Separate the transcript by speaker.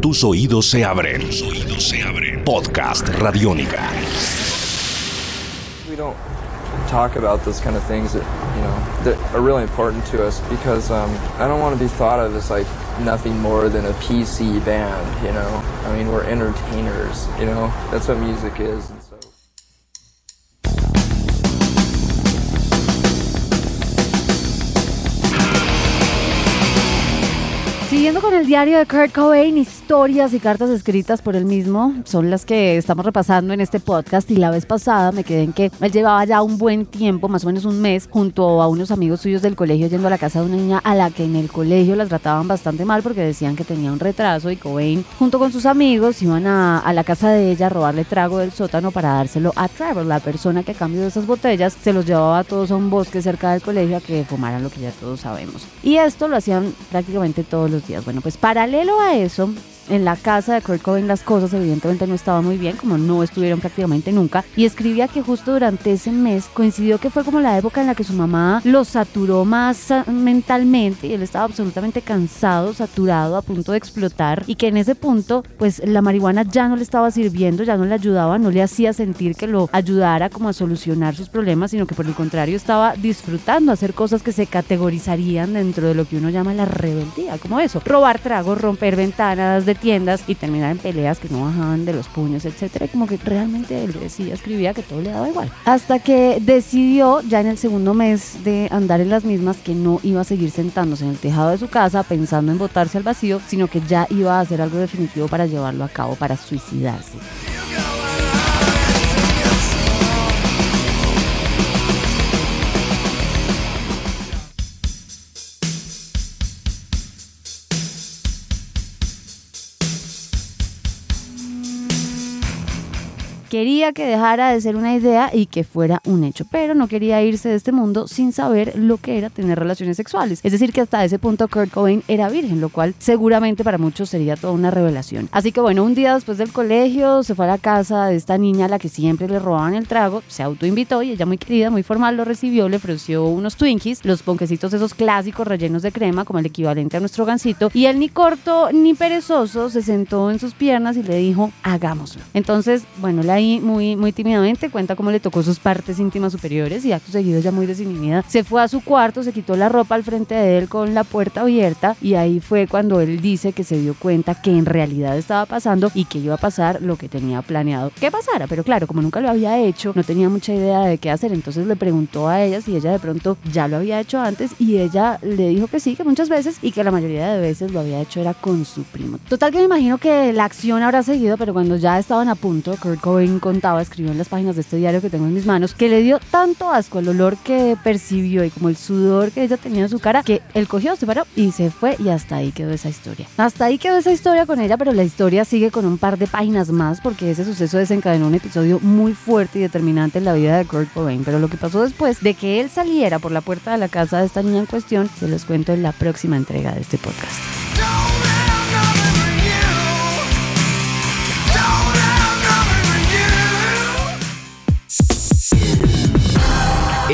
Speaker 1: Tus oídos se abren. Tus oídos se abren. Podcast Radiónica.
Speaker 2: We don't talk about those kind of things that you know that are really important to us because um, I don't want to be thought of as like nothing more than a PC band. You know, I mean we're entertainers. You know, that's what music is.
Speaker 3: Siguiendo con el diario de Kurt Cobain, historias y cartas escritas por él mismo son las que estamos repasando en este podcast y la vez pasada me quedé en que él llevaba ya un buen tiempo, más o menos un mes, junto a unos amigos suyos del colegio yendo a la casa de una niña a la que en el colegio las trataban bastante mal porque decían que tenía un retraso y Cobain junto con sus amigos iban a, a la casa de ella a robarle trago del sótano para dárselo a Trevor, la persona que a cambio de esas botellas se los llevaba a todos a un bosque cerca del colegio a que fumaran lo que ya todos sabemos. Y esto lo hacían prácticamente todos los Bueno, pues paralelo a eso, en la casa de Kurt Cobain las cosas evidentemente no estaban muy bien, como no estuvieron prácticamente nunca, y escribía que justo durante ese mes coincidió que fue como la época en la que su mamá lo saturó más ah, mentalmente y él estaba absolutamente cansado, saturado, a punto de explotar, y que en ese punto pues la marihuana ya no le estaba sirviendo, ya no le ayudaba, no le hacía sentir que lo ayudara como a solucionar sus problemas, sino que por el contrario estaba disfrutando hacer cosas que se categorizarían dentro de lo que uno llama la rebeldía, como eso, robar tragos, romper ventanas de tiendas y terminar en peleas que no bajaban de los puños, etcétera. Como que realmente él decía, escribía que todo le daba igual. Hasta que decidió, ya en el segundo mes de andar en las mismas, que no iba a seguir sentándose en el tejado de su casa pensando en botarse al vacío, sino que ya iba a hacer algo definitivo para llevarlo a cabo, para suicidarse. Quería que dejara de ser una idea y que fuera un hecho, pero no quería irse de este mundo sin saber lo que era tener relaciones sexuales. Es decir, que hasta ese punto Kurt Cobain era virgen, lo cual seguramente para muchos sería toda una revelación. Así que bueno, un día después del colegio se fue a la casa de esta niña a la que siempre le robaban el trago, se autoinvitó y ella muy querida, muy formal lo recibió, le ofreció unos Twinkies, los ponquecitos esos clásicos rellenos de crema como el equivalente a nuestro gansito y él ni corto ni perezoso se sentó en sus piernas y le dijo, hagámoslo. Entonces, bueno, la ahí muy, muy tímidamente, cuenta cómo le tocó sus partes íntimas superiores y acto seguido ya muy desinhibida. Se fue a su cuarto, se quitó la ropa al frente de él con la puerta abierta y ahí fue cuando él dice que se dio cuenta que en realidad estaba pasando y que iba a pasar lo que tenía planeado que pasara. Pero claro, como nunca lo había hecho, no tenía mucha idea de qué hacer, entonces le preguntó a ella si ella de pronto ya lo había hecho antes y ella le dijo que sí, que muchas veces y que la mayoría de veces lo había hecho era con su primo. Total que me imagino que la acción habrá seguido, pero cuando ya estaban a punto, Kurt Cobain contaba, escribió en las páginas de este diario que tengo en mis manos, que le dio tanto asco el olor que percibió y como el sudor que ella tenía en su cara, que él cogió, se paró y se fue y hasta ahí quedó esa historia. Hasta ahí quedó esa historia con ella, pero la historia sigue con un par de páginas más porque ese suceso desencadenó un episodio muy fuerte y determinante en la vida de Kurt Cobain. Pero lo que pasó después de que él saliera por la puerta de la casa de esta niña en cuestión, se los cuento en la próxima entrega de este podcast.